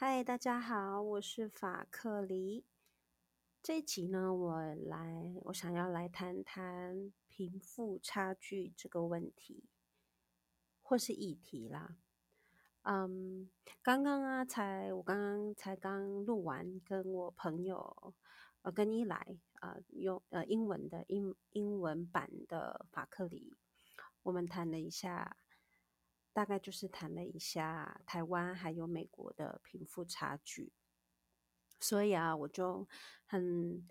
嗨，大家好，我是法克离。这一集呢，我来，我想要来谈谈贫富差距这个问题，或是议题啦。嗯，刚刚啊，才我刚刚才刚录完，跟我朋友呃，跟一来呃，用呃英文的英英文版的法克离，我们谈了一下。大概就是谈了一下台湾还有美国的贫富差距，所以啊，我就很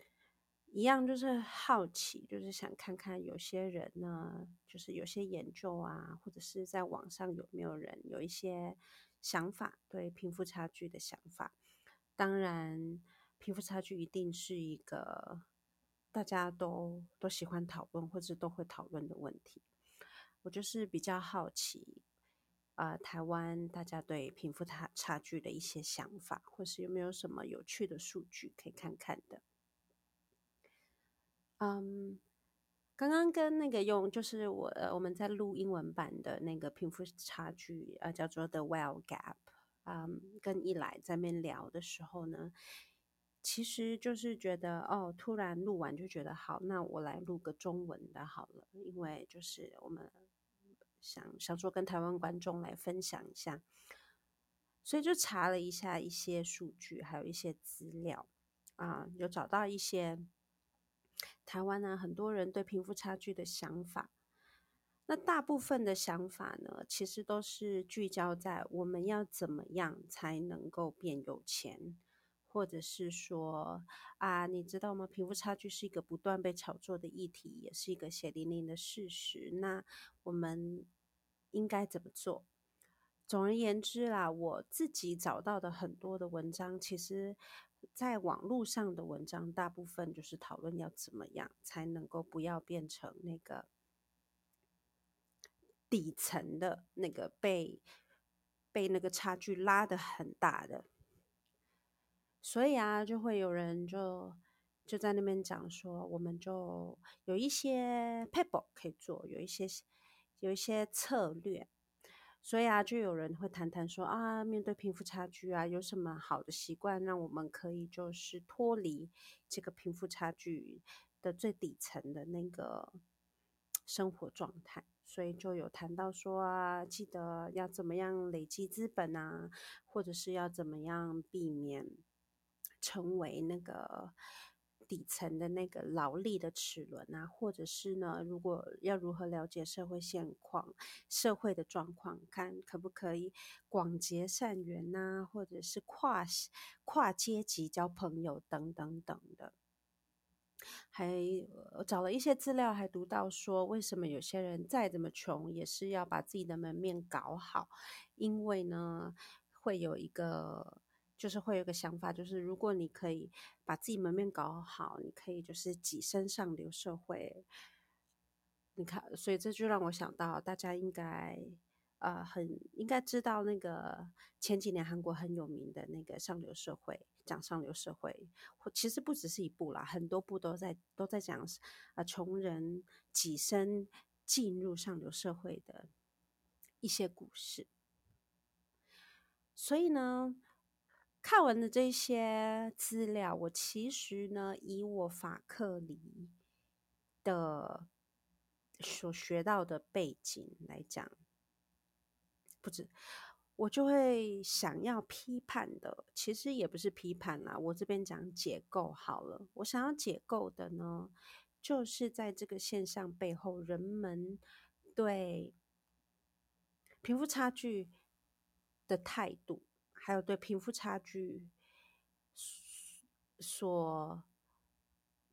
一样，就是好奇，就是想看看有些人呢，就是有些研究啊，或者是在网上有没有人有一些想法，对贫富差距的想法。当然，贫富差距一定是一个大家都都喜欢讨论或者都会讨论的问题。我就是比较好奇。呃，台湾大家对贫富差差距的一些想法，或是有没有什么有趣的数据可以看看的？嗯，刚刚跟那个用就是我呃我们在录英文版的那个贫富差距，呃叫做 The Wealth Gap，嗯，跟一来在面聊的时候呢，其实就是觉得哦，突然录完就觉得好，那我来录个中文的好了，因为就是我们。想想说跟台湾观众来分享一下，所以就查了一下一些数据，还有一些资料啊，有找到一些台湾呢很多人对贫富差距的想法。那大部分的想法呢，其实都是聚焦在我们要怎么样才能够变有钱。或者是说啊，你知道吗？贫富差距是一个不断被炒作的议题，也是一个血淋淋的事实。那我们应该怎么做？总而言之啦，我自己找到的很多的文章，其实在网络上的文章，大部分就是讨论要怎么样才能够不要变成那个底层的那个被被那个差距拉得很大的。所以啊，就会有人就就在那边讲说，我们就有一些 paper 可以做，有一些有一些策略。所以啊，就有人会谈谈说啊，面对贫富差距啊，有什么好的习惯，让我们可以就是脱离这个贫富差距的最底层的那个生活状态。所以就有谈到说啊，记得要怎么样累积资本啊，或者是要怎么样避免。成为那个底层的那个劳力的齿轮啊，或者是呢，如果要如何了解社会现况、社会的状况，看可不可以广结善缘呐、啊，或者是跨跨阶级交朋友等等等的。还我找了一些资料，还读到说，为什么有些人再怎么穷，也是要把自己的门面搞好，因为呢，会有一个。就是会有个想法，就是如果你可以把自己门面搞好，你可以就是跻身上流社会。你看，所以这就让我想到，大家应该呃很应该知道那个前几年韩国很有名的那个上流社会，讲上流社会，其实不只是一部啦，很多部都在都在讲啊穷人跻身进入上流社会的一些故事。所以呢。看完的这些资料，我其实呢，以我法克里的所学到的背景来讲，不止，我就会想要批判的，其实也不是批判啦，我这边讲解构好了。我想要解构的呢，就是在这个现象背后，人们对贫富差距的态度。还有对贫富差距所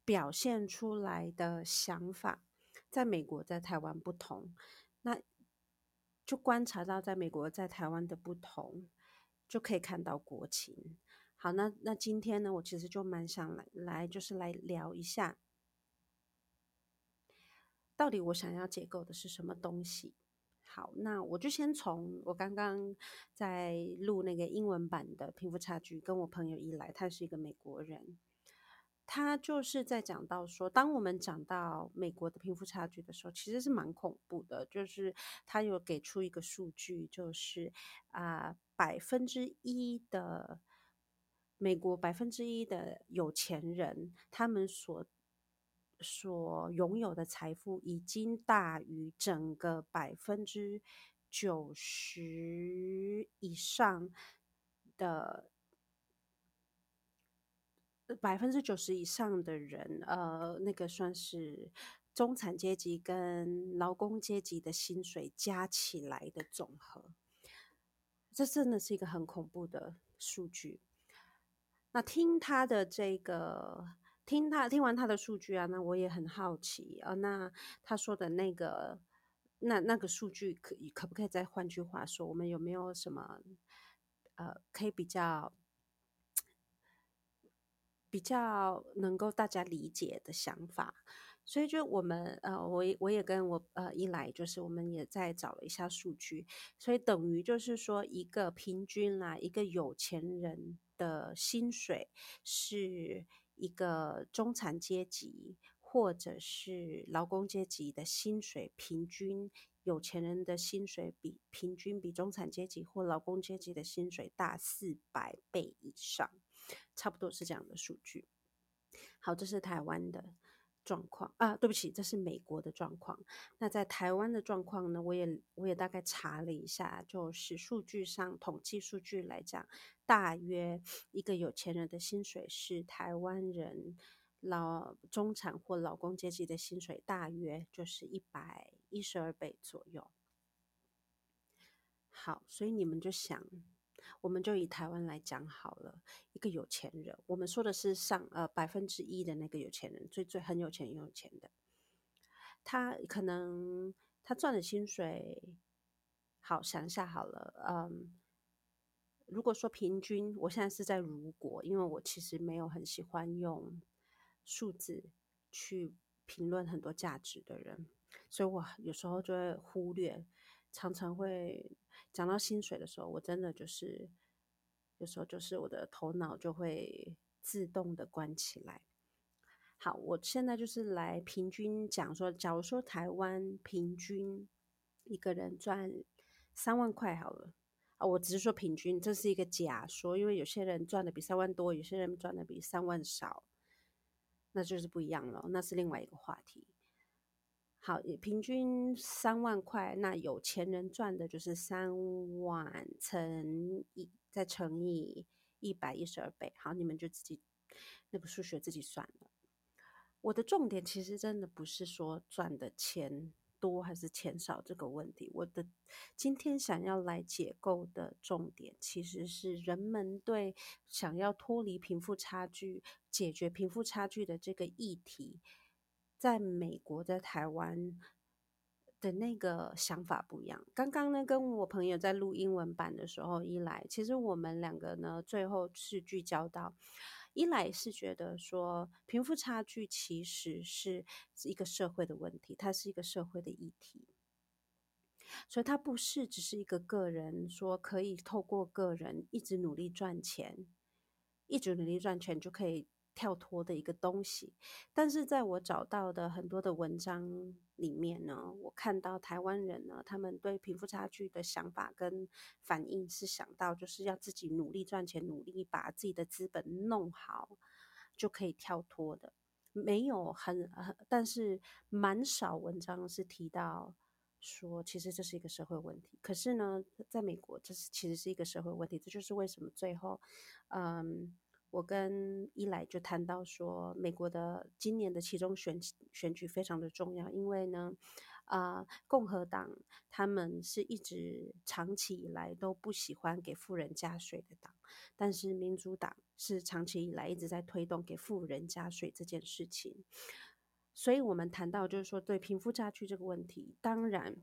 表现出来的想法，在美国、在台湾不同，那就观察到在美国、在台湾的不同，就可以看到国情。好，那那今天呢，我其实就蛮想来来，就是来聊一下，到底我想要解构的是什么东西。好，那我就先从我刚刚在录那个英文版的贫富差距，跟我朋友一来，他是一个美国人，他就是在讲到说，当我们讲到美国的贫富差距的时候，其实是蛮恐怖的。就是他有给出一个数据，就是啊，百分之一的美国百分之一的有钱人，他们所所拥有的财富已经大于整个百分之九十以上的。百分之九十以上的人，呃，那个算是中产阶级跟劳工阶级的薪水加起来的总和，这真的是一个很恐怖的数据。那听他的这个，听他听完他的数据啊，那我也很好奇啊。那他说的那个，那那个数据可可不可以再换句话说，我们有没有什么呃，可以比较？比较能够大家理解的想法，所以就我们呃，我我也跟我呃一来就是我们也在找了一下数据，所以等于就是说一个平均啦，一个有钱人的薪水是一个中产阶级或者是劳工阶级的薪水平均，有钱人的薪水比平均比中产阶级或劳工阶级的薪水大四百倍以上。差不多是这样的数据。好，这是台湾的状况啊，对不起，这是美国的状况。那在台湾的状况呢？我也我也大概查了一下，就是数据上统计数据来讲，大约一个有钱人的薪水是台湾人老中产或劳工阶级的薪水，大约就是一百一十二倍左右。好，所以你们就想。我们就以台湾来讲好了，一个有钱人，我们说的是上呃百分之一的那个有钱人，最最很有钱很有钱的，他可能他赚的薪水，好想一下好了，嗯，如果说平均，我现在是在如果，因为我其实没有很喜欢用数字去评论很多价值的人，所以我有时候就会忽略，常常会。讲到薪水的时候，我真的就是有时候就是我的头脑就会自动的关起来。好，我现在就是来平均讲说，假如说台湾平均一个人赚三万块好了啊，我只是说平均，这是一个假说，因为有些人赚的比三万多，有些人赚的比三万少，那就是不一样了，那是另外一个话题。好，平均三万块，那有钱人赚的就是三万乘以再乘以一百一十二倍。好，你们就自己那个数学自己算了。我的重点其实真的不是说赚的钱多还是钱少这个问题，我的今天想要来解构的重点其实是人们对想要脱离贫富差距、解决贫富差距的这个议题。在美国，在台湾的那个想法不一样。刚刚呢，跟我朋友在录英文版的时候，一来，其实我们两个呢，最后是聚焦到，一来是觉得说，贫富差距其实是一个社会的问题，它是一个社会的议题，所以它不是只是一个个人说可以透过个人一直努力赚钱，一直努力赚钱就可以。跳脱的一个东西，但是在我找到的很多的文章里面呢，我看到台湾人呢，他们对贫富差距的想法跟反应是想到就是要自己努力赚钱，努力把自己的资本弄好，就可以跳脱的。没有很，但是蛮少文章是提到说，其实这是一个社会问题。可是呢，在美国，这是其实是一个社会问题。这就是为什么最后，嗯。我跟一来就谈到说，美国的今年的其中选选举非常的重要，因为呢，啊、共和党他们是一直长期以来都不喜欢给富人加税的党，但是民主党是长期以来一直在推动给富人加税这件事情，所以我们谈到就是说，对贫富差距这个问题，当然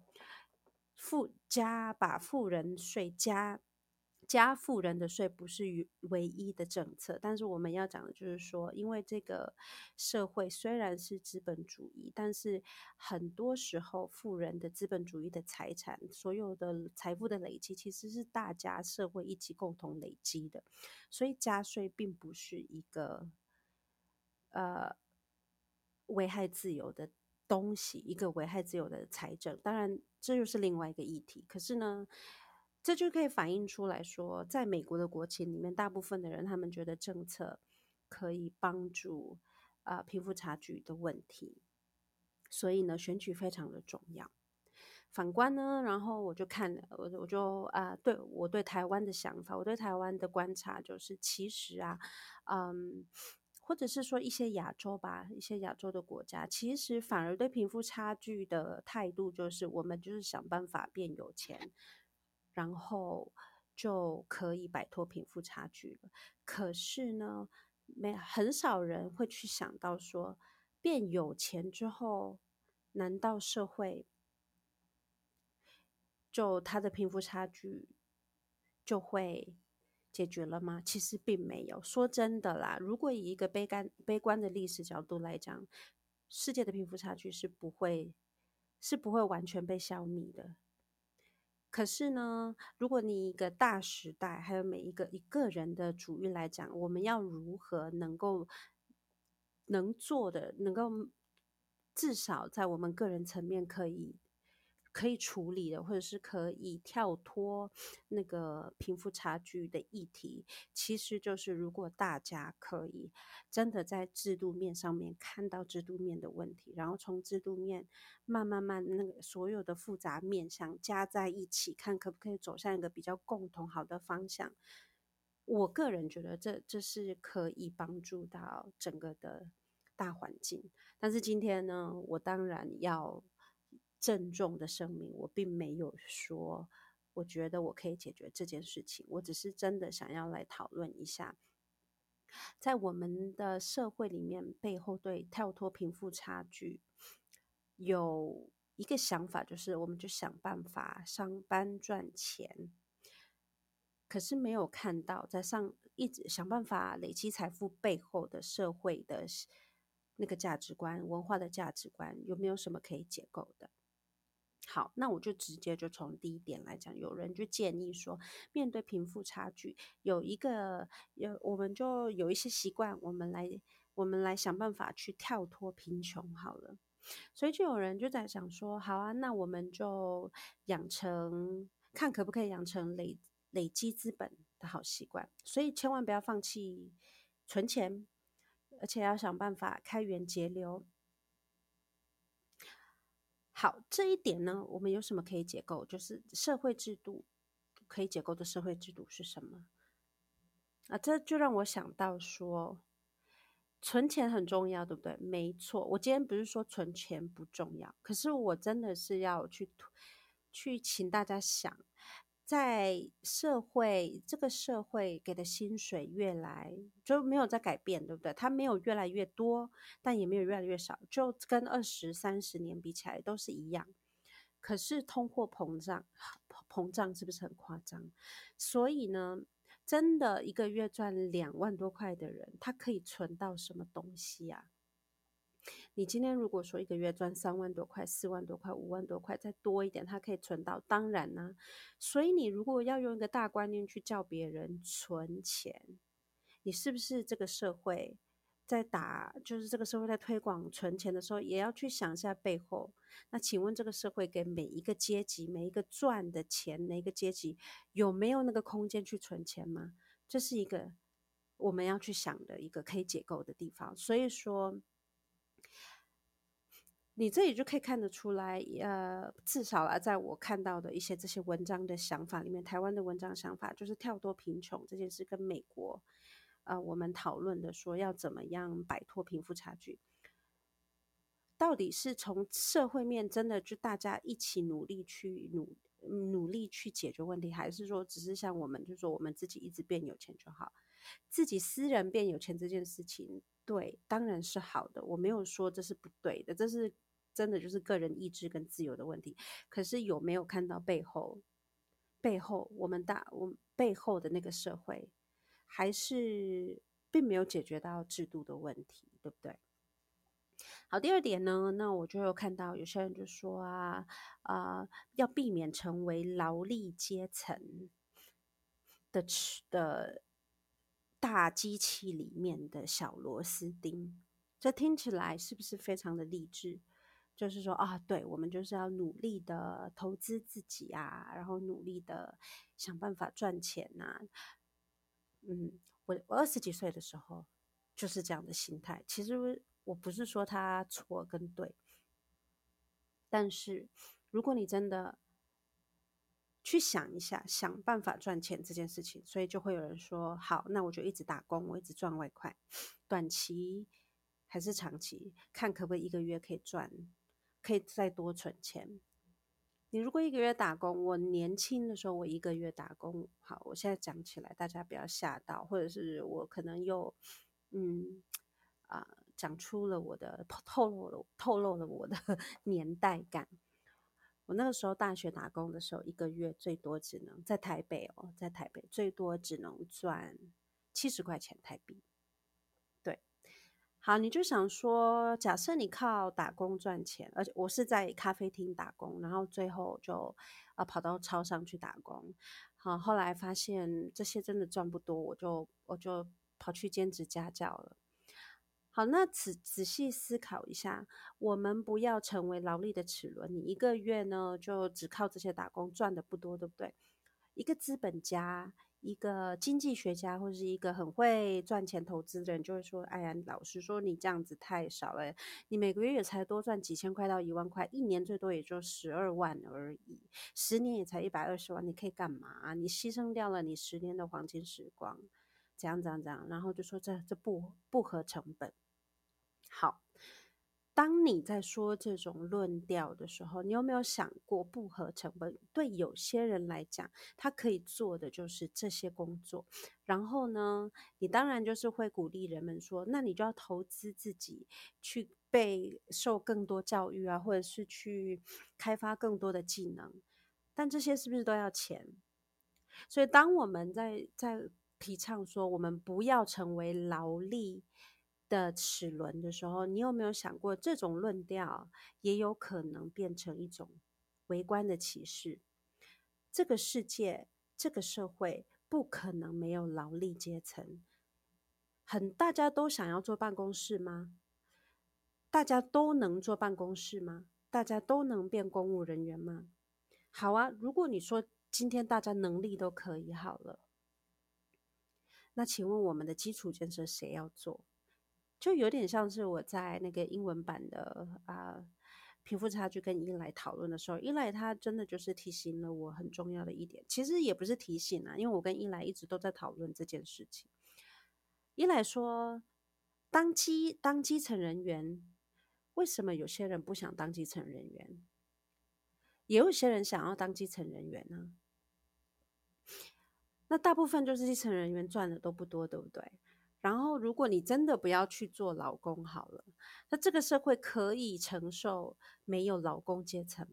富加把富人税加。加富人的税不是唯一的政策，但是我们要讲的就是说，因为这个社会虽然是资本主义，但是很多时候富人的资本主义的财产，所有的财富的累积，其实是大家社会一起共同累积的，所以加税并不是一个呃危害自由的东西，一个危害自由的财政。当然，这又是另外一个议题。可是呢，这就可以反映出来说，在美国的国情里面，大部分的人他们觉得政策可以帮助啊、呃、贫富差距的问题，所以呢，选举非常的重要。反观呢，然后我就看，我我就啊、呃，对我对台湾的想法，我对台湾的观察就是，其实啊，嗯，或者是说一些亚洲吧，一些亚洲的国家，其实反而对贫富差距的态度就是，我们就是想办法变有钱，然后就可以摆脱贫富差距了。可是呢，没很少人会去想到说，变有钱之后，难道社会？就他的贫富差距就会解决了吗？其实并没有。说真的啦，如果以一个悲观悲观的历史角度来讲，世界的贫富差距是不会是不会完全被消灭的。可是呢，如果你一个大时代，还有每一个一个人的主义来讲，我们要如何能够能做的，能够至少在我们个人层面可以。可以处理的，或者是可以跳脱那个贫富差距的议题，其实就是如果大家可以真的在制度面上面看到制度面的问题，然后从制度面慢慢慢那个所有的复杂面向加在一起，看可不可以走向一个比较共同好的方向。我个人觉得这这是可以帮助到整个的大环境。但是今天呢，我当然要。郑重的声明，我并没有说，我觉得我可以解决这件事情。我只是真的想要来讨论一下，在我们的社会里面，背后对跳脱贫富差距有一个想法，就是我们就想办法上班赚钱，可是没有看到在上一直想办法累积财富背后的社会的那个价值观、文化的价值观，有没有什么可以解构的？好，那我就直接就从第一点来讲，有人就建议说，面对贫富差距，有一个有我们就有一些习惯，我们来我们来想办法去跳脱贫穷好了。所以就有人就在想说，好啊，那我们就养成看可不可以养成累累积资本的好习惯，所以千万不要放弃存钱，而且要想办法开源节流。好，这一点呢，我们有什么可以解构？就是社会制度可以解构的社会制度是什么？啊，这就让我想到说，存钱很重要，对不对？没错，我今天不是说存钱不重要，可是我真的是要去去请大家想。在社会，这个社会给的薪水越来就没有在改变，对不对？它没有越来越多，但也没有越来越少，就跟二十三十年比起来都是一样。可是通货膨胀，膨胀是不是很夸张？所以呢，真的一个月赚两万多块的人，他可以存到什么东西呀？你今天如果说一个月赚三万多块、四万多块、五万多块，再多一点，他可以存到。当然呢、所以你如果要用一个大观念去叫别人存钱，你是不是这个社会在打，就是这个社会在推广存钱的时候，也要去想一下背后。那请问这个社会给每一个阶级、每一个赚的钱，每一个阶级有没有那个空间去存钱吗？这是一个我们要去想的一个可以解构的地方。所以说。你这里就可以看得出来，呃，至少啊，在我看到的一些这些文章的想法里面，台湾的文章想法就是跳脱贫穷这件事，跟美国，呃，我们讨论的说要怎么样摆脱贫富差距，到底是从社会面真的就大家一起努力去努努力去解决问题，还是说只是像我们就说我们自己一直变有钱就好，自己私人变有钱这件事情，对，当然是好的，我没有说这是不对的，这是。真的就是个人意志跟自由的问题，可是有没有看到背后？背后我们大我们背后的那个社会，还是并没有解决到制度的问题，对不对？好，第二点呢，那我就有看到有些人就说啊啊、要避免成为劳力阶层的的大机器里面的小螺丝钉。这听起来是不是非常的励志？就是说啊，对，我们就是要努力的投资自己啊，然后努力的想办法赚钱呐、啊。嗯，我我二十几岁的时候就是这样的心态。其实我不是说他错跟对，但是如果你真的去想一下，想办法赚钱这件事情，所以就会有人说，好，那我就一直打工，我一直赚外快，短期还是长期，看可不可以一个月可以赚。可以再多存钱。你如果一个月打工，我年轻的时候我一个月打工，好，我现在讲起来大家不要吓到，或者是我可能又嗯啊、讲出了我的透露了透露了我的 年代感。我那个时候大学打工的时候，一个月最多只能在台北哦，在台北最多只能赚七十块钱台币。好，你就想说，假设你靠打工赚钱，而且我是在咖啡厅打工，然后最后就啊跑到超商去打工。好，后来发现这些真的赚不多，我就我就跑去兼职家教了。好，那仔仔细思考一下，我们不要成为劳力的齿轮。你一个月呢，就只靠这些打工赚的不多，对不对？一个资本家。一个经济学家或者是一个很会赚钱投资的人，就会说：“哎呀，老实说，你这样子太少了。你每个月也才多赚几千块到一万块，一年最多也就十二万而已，十年也才一百二十万，你可以干嘛？你牺牲掉了你十年的黄金时光，怎样怎样怎样？然后就说这这不不合成本。好。”当你在说这种论调的时候，你有没有想过不合成本？对有些人来讲，他可以做的就是这些工作。然后呢，你当然就是会鼓励人们说，那你就要投资自己，去被受更多教育啊，或者是去开发更多的技能。但这些是不是都要钱？所以，当我们在在提倡说，我们不要成为劳力。的齿轮的时候，你有没有想过，这种论调也有可能变成一种围观的歧视？这个世界，这个社会不可能没有劳力阶层。很，大家都想要坐办公室吗？大家都能坐办公室吗？大家都能变公务人员吗？好啊，如果你说今天大家能力都可以好了，那请问我们的基础建设谁要做？就有点像是我在那个英文版的啊贫富差距跟伊莱讨论的时候，伊莱他真的就是提醒了我很重要的一点。其实也不是提醒啊，因为我跟伊莱一直都在讨论这件事情。伊莱说，当基当基层人员，为什么有些人不想当基层人员？也有些人想要当基层人员呢？那大部分就是基层人员赚的都不多，对不对？然后，如果你真的不要去做劳工好了，那这个社会可以承受没有劳工阶层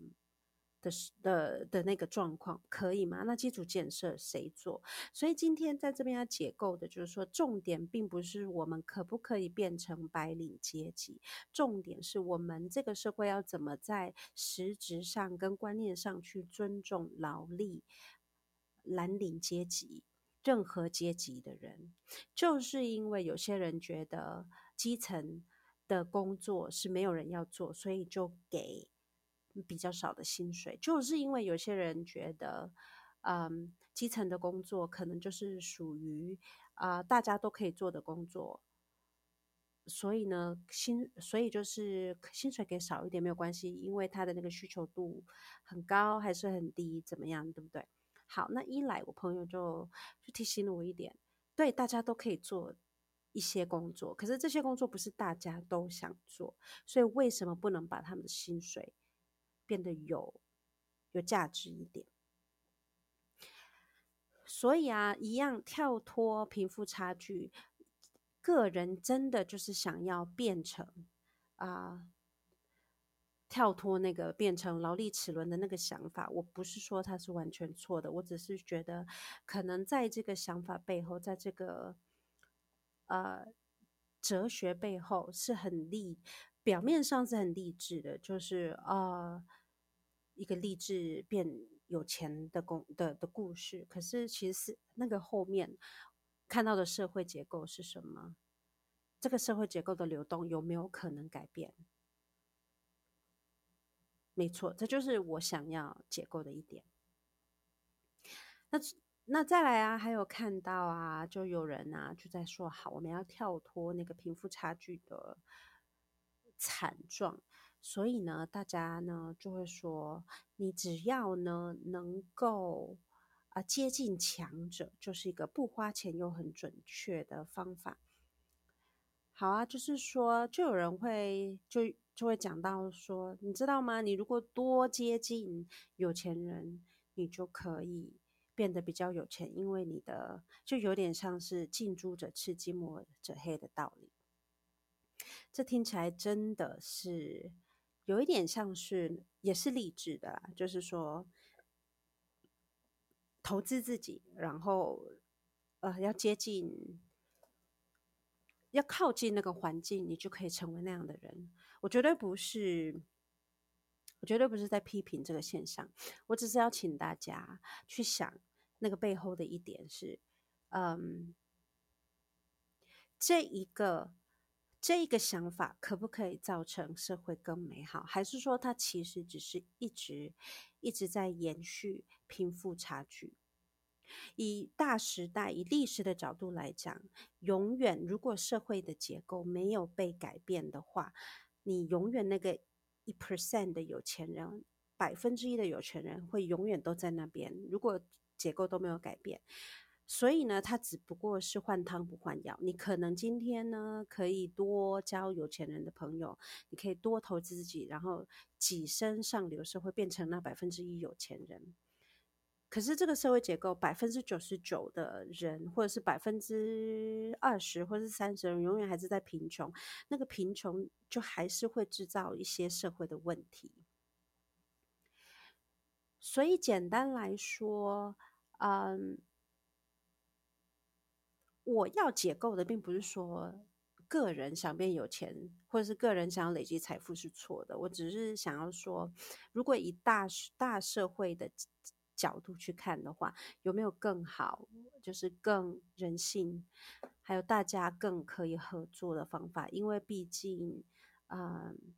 的的的那个状况，可以吗？那基础建设谁做？所以今天在这边要解构的就是说，重点并不是我们可不可以变成白领阶级，重点是我们这个社会要怎么在实质上跟观念上去尊重劳力蓝领阶级。任何阶级的人，就是因为有些人觉得基层的工作是没有人要做，所以就给比较少的薪水。就是因为有些人觉得，嗯，基层的工作可能就是属于啊、大家都可以做的工作，所以呢，薪所以就是薪水给少一点没有关系，因为他的那个需求度很高还是很低，怎么样，对不对？好，那一来我朋友就就提醒了我一点，对，大家都可以做一些工作，可是这些工作不是大家都想做，所以为什么不能把他们的薪水变得有有价值一点？所以啊，一样跳脱贫富差距，个人真的就是想要变成啊。跳脱那个变成劳力齿轮的那个想法，我不是说它是完全错的，我只是觉得可能在这个想法背后，在这个呃哲学背后是很励，表面上是很励志的，就是呃一个励志变有钱的故的的故事。可是其实是那个后面看到的社会结构是什么？这个社会结构的流动有没有可能改变？没错，这就是我想要解构的一点。那那再来啊，还有看到啊，就有人啊就在说，好，我们要跳脱那个贫富差距的惨状，所以呢，大家呢就会说，你只要呢能够啊、接近强者，就是一个不花钱又很准确的方法。好啊，就是说，就有人会就就会讲到说，你知道吗？你如果多接近有钱人，你就可以变得比较有钱，因为你的就有点像是近朱者赤，近墨者黑的道理。这听起来真的是有一点像是，也是励志的啦，就是说投资自己，然后呃要接近。要靠近那个环境，你就可以成为那样的人。我绝对不是，我绝对不是在批评这个现象。我只是要请大家去想，那个背后的一点是，嗯，这一个这一个想法可不可以造成社会更美好？还是说它其实只是一直一直在延续贫富差距？以大时代、以历史的角度来讲，永远如果社会的结构没有被改变的话，你永远那个一 percent 的有钱人，百分之一的有钱人会永远都在那边。如果结构都没有改变，所以呢，他只不过是换汤不换药。你可能今天呢可以多交有钱人的朋友，你可以多投资自己，然后跻身上流社会，变成那百分之一有钱人。可是这个社会结构，百分之九十九的人，或者是百分之二十，或者是三十人，永远还是在贫穷。那个贫穷就还是会制造一些社会的问题。所以简单来说，嗯，我要解构的，并不是说个人想变有钱，或者是个人想要累积财富是错的。我只是想要说，如果以大大社会的。角度去看的话，有没有更好，就是更人性，还有大家更可以合作的方法？因为毕竟，嗯，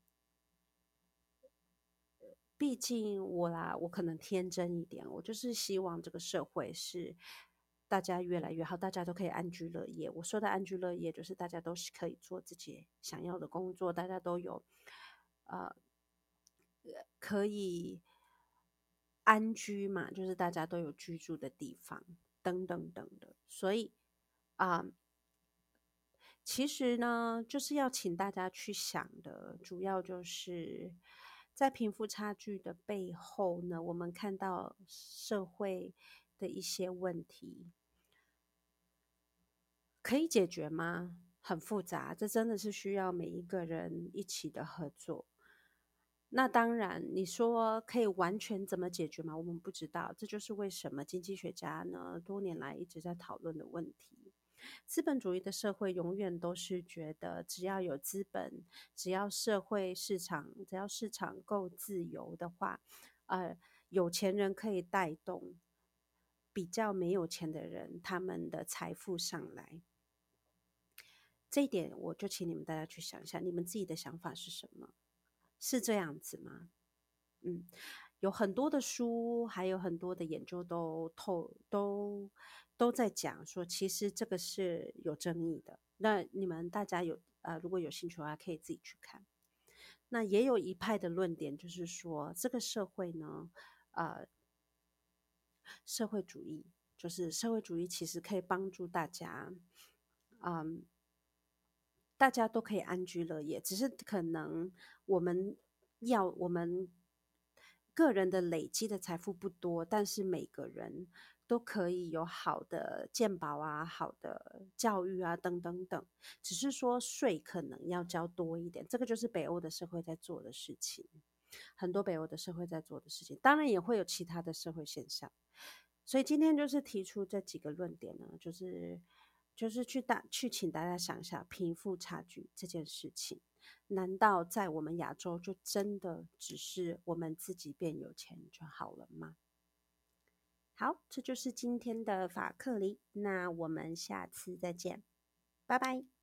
毕竟我啦，我可能天真一点，我就是希望这个社会是大家越来越好，大家都可以安居乐业。我说的安居乐业，就是大家都是可以做自己想要的工作，大家都有，呃，可以。安居嘛，就是大家都有居住的地方，等等等的。所以啊、其实呢，就是要请大家去想的，主要就是在贫富差距的背后呢，我们看到社会的一些问题，可以解决吗？很复杂，这真的是需要每一个人一起的合作。那当然，你说可以完全怎么解决吗？我们不知道，这就是为什么经济学家呢多年来一直在讨论的问题。资本主义的社会永远都是觉得，只要有资本，只要社会市场，只要市场够自由的话，呃，有钱人可以带动比较没有钱的人他们的财富上来。这一点，我就请你们大家去想一下，你们自己的想法是什么？是这样子吗？嗯，有很多的书，还有很多的研究都透都都在讲说，其实这个是有争议的。那你们大家有呃，如果有兴趣的话，可以自己去看。那也有一派的论点，就是说这个社会呢，呃，社会主义就是社会主义，其实可以帮助大家，嗯。大家都可以安居乐业，只是可能我们要我们个人的累积的财富不多，但是每个人都可以有好的健保啊、好的教育啊等等等。只是说税可能要交多一点，这个就是北欧的社会在做的事情，很多北欧的社会在做的事情。当然也会有其他的社会现象，所以今天就是提出这几个论点呢，就是。就是去大去请大家想一下贫富差距这件事情，难道在我们亚洲就真的只是我们自己变有钱就好了吗？好，这就是今天的法克里，那我们下次再见，拜拜。